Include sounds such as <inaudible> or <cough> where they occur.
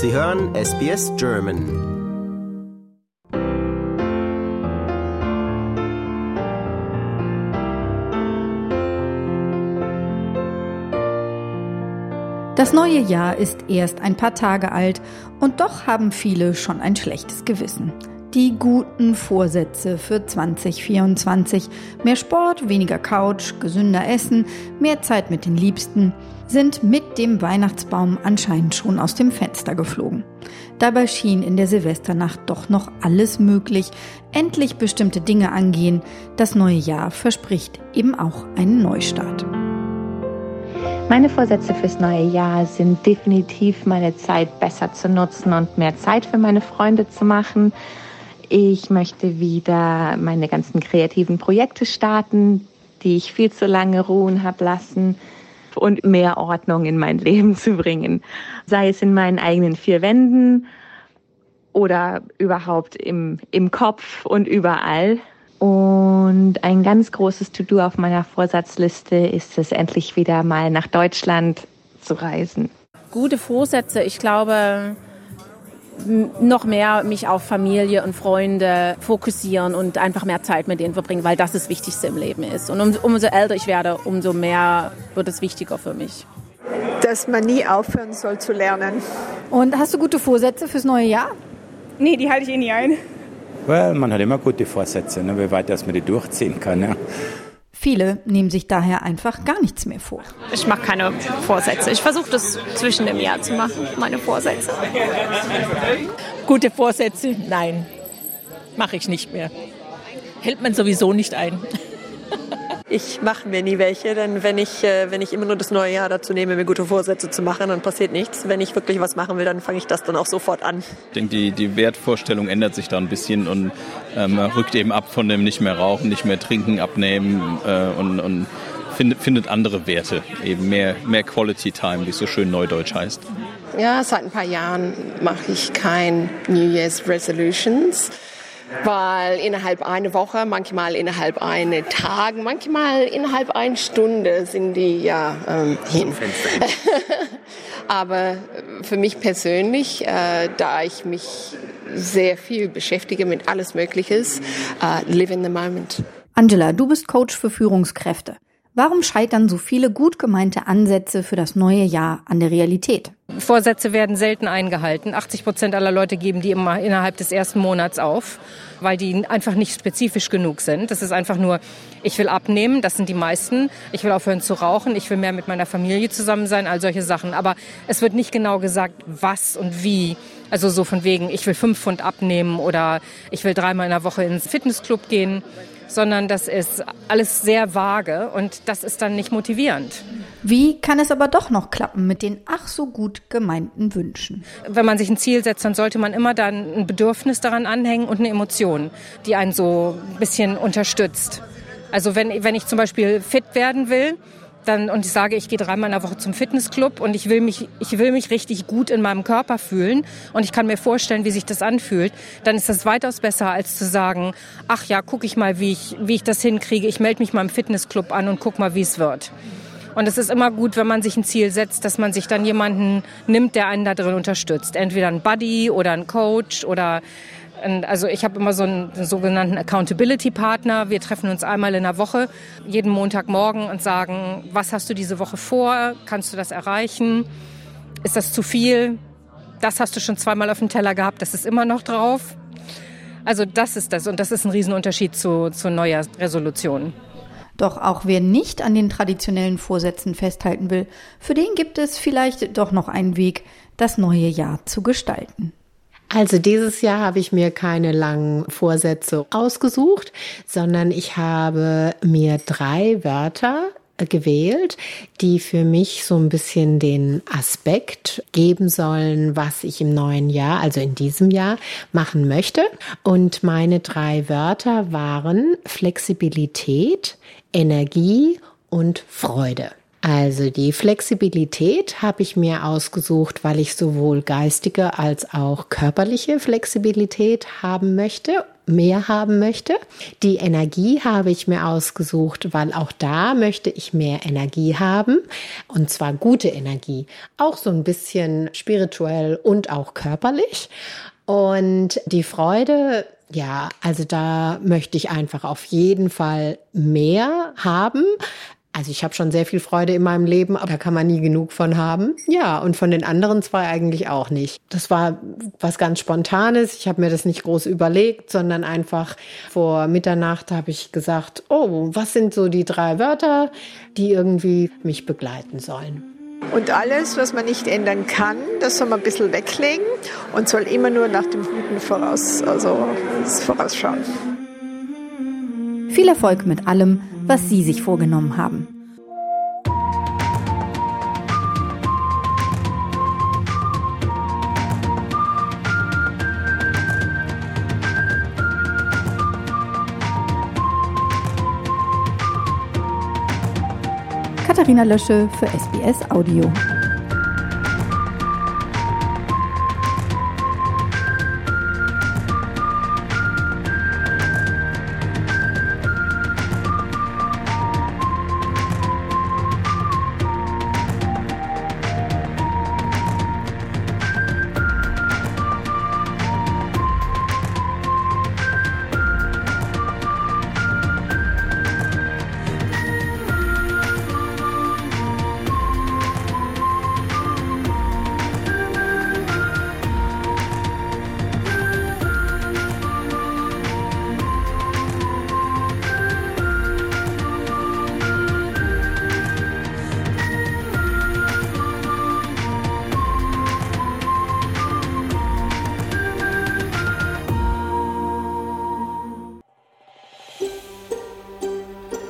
Sie hören SBS German. Das neue Jahr ist erst ein paar Tage alt und doch haben viele schon ein schlechtes Gewissen. Die guten Vorsätze für 2024. Mehr Sport, weniger Couch, gesünder Essen, mehr Zeit mit den Liebsten sind mit dem Weihnachtsbaum anscheinend schon aus dem Fenster geflogen. Dabei schien in der Silvesternacht doch noch alles möglich. Endlich bestimmte Dinge angehen. Das neue Jahr verspricht eben auch einen Neustart. Meine Vorsätze fürs neue Jahr sind definitiv meine Zeit besser zu nutzen und mehr Zeit für meine Freunde zu machen. Ich möchte wieder meine ganzen kreativen Projekte starten, die ich viel zu lange ruhen habe lassen und mehr Ordnung in mein <laughs> Leben zu bringen. Sei es in meinen eigenen vier Wänden oder überhaupt im, im Kopf und überall. Und ein ganz großes To-Do auf meiner Vorsatzliste ist es, endlich wieder mal nach Deutschland zu reisen. Gute Vorsätze. Ich glaube, noch mehr mich auf Familie und Freunde fokussieren und einfach mehr Zeit mit denen verbringen, weil das das Wichtigste im Leben ist. Und um, umso älter ich werde, umso mehr wird es wichtiger für mich. Dass man nie aufhören soll zu lernen. Und hast du gute Vorsätze fürs neue Jahr? Nee, die halte ich eh nie ein. Well, man hat immer gute Vorsätze, ne, wie weit dass man die durchziehen kann. Ja. Viele nehmen sich daher einfach gar nichts mehr vor. Ich mache keine Vorsätze. Ich versuche das zwischen dem Jahr zu machen, meine Vorsätze. Gute Vorsätze? Nein, mache ich nicht mehr. Hält man sowieso nicht ein. Ich mache mir nie welche, denn wenn ich, äh, wenn ich immer nur das neue Jahr dazu nehme, mir gute Vorsätze zu machen, dann passiert nichts. Wenn ich wirklich was machen will, dann fange ich das dann auch sofort an. Ich denke, die, die Wertvorstellung ändert sich da ein bisschen und ähm, rückt eben ab von dem nicht mehr rauchen, nicht mehr trinken, abnehmen äh, und, und findet, findet andere Werte, eben mehr, mehr Quality Time, wie es so schön neudeutsch heißt. Ja, seit ein paar Jahren mache ich kein New Year's Resolutions weil innerhalb einer Woche, manchmal innerhalb einer Tag, manchmal innerhalb einer Stunde sind die ja ähm, hin. <laughs> Aber für mich persönlich, äh, da ich mich sehr viel beschäftige mit alles Mögliches, äh, live in the moment. Angela, du bist Coach für Führungskräfte. Warum scheitern so viele gut gemeinte Ansätze für das neue Jahr an der Realität? Vorsätze werden selten eingehalten. 80 Prozent aller Leute geben die immer innerhalb des ersten Monats auf, weil die einfach nicht spezifisch genug sind. Das ist einfach nur, ich will abnehmen, das sind die meisten. Ich will aufhören zu rauchen, ich will mehr mit meiner Familie zusammen sein, all solche Sachen. Aber es wird nicht genau gesagt, was und wie. Also so von wegen, ich will fünf Pfund abnehmen oder ich will dreimal in der Woche ins Fitnessclub gehen sondern das ist alles sehr vage und das ist dann nicht motivierend. Wie kann es aber doch noch klappen mit den ach so gut gemeinten Wünschen? Wenn man sich ein Ziel setzt, dann sollte man immer dann ein Bedürfnis daran anhängen und eine Emotion, die einen so ein bisschen unterstützt. Also wenn, wenn ich zum Beispiel fit werden will, dann und ich sage, ich gehe dreimal in der Woche zum Fitnessclub und ich will mich, ich will mich richtig gut in meinem Körper fühlen und ich kann mir vorstellen, wie sich das anfühlt, dann ist das weitaus besser, als zu sagen, ach ja, gucke ich mal, wie ich, wie ich das hinkriege. Ich melde mich mal im Fitnessclub an und guck mal, wie es wird. Und es ist immer gut, wenn man sich ein Ziel setzt, dass man sich dann jemanden nimmt, der einen da drin unterstützt. Entweder ein Buddy oder ein Coach oder also ich habe immer so einen, sogenannten Accountability-Partner. Wir treffen uns einmal in der Woche, jeden Montagmorgen und sagen, was hast du diese Woche vor? Kannst du das erreichen? Ist das zu viel? Das hast du schon zweimal auf dem Teller gehabt, das ist immer noch drauf. Also das ist das und das ist ein Riesenunterschied zu, zu Neujahrsresolutionen. Doch auch wer nicht an den traditionellen Vorsätzen festhalten will, für den gibt es vielleicht doch noch einen Weg, das neue Jahr zu gestalten. Also dieses Jahr habe ich mir keine langen Vorsätze ausgesucht, sondern ich habe mir drei Wörter gewählt, die für mich so ein bisschen den Aspekt geben sollen, was ich im neuen Jahr, also in diesem Jahr, machen möchte. Und meine drei Wörter waren Flexibilität, Energie und Freude. Also die Flexibilität habe ich mir ausgesucht, weil ich sowohl geistige als auch körperliche Flexibilität haben möchte. mehr haben möchte. Die Energie habe ich mir ausgesucht, weil auch da möchte ich mehr Energie haben. Und zwar gute Energie. Auch so ein bisschen spirituell und auch körperlich. Und die Freude, ja, also da möchte ich einfach auf jeden Fall mehr haben. Also ich habe schon sehr viel Freude in meinem Leben, aber da kann man nie genug von haben. Ja, und von den anderen zwei eigentlich auch nicht. Das war was ganz Spontanes. Ich habe mir das nicht groß überlegt, sondern einfach vor Mitternacht habe ich gesagt, oh, was sind so die drei Wörter, die irgendwie mich begleiten sollen. Und alles, was man nicht ändern kann, das soll man ein bisschen weglegen und soll immer nur nach dem Guten voraus, also vorausschauen. Viel Erfolg mit allem, was Sie sich vorgenommen haben. Katharina Lösche für SBS Audio.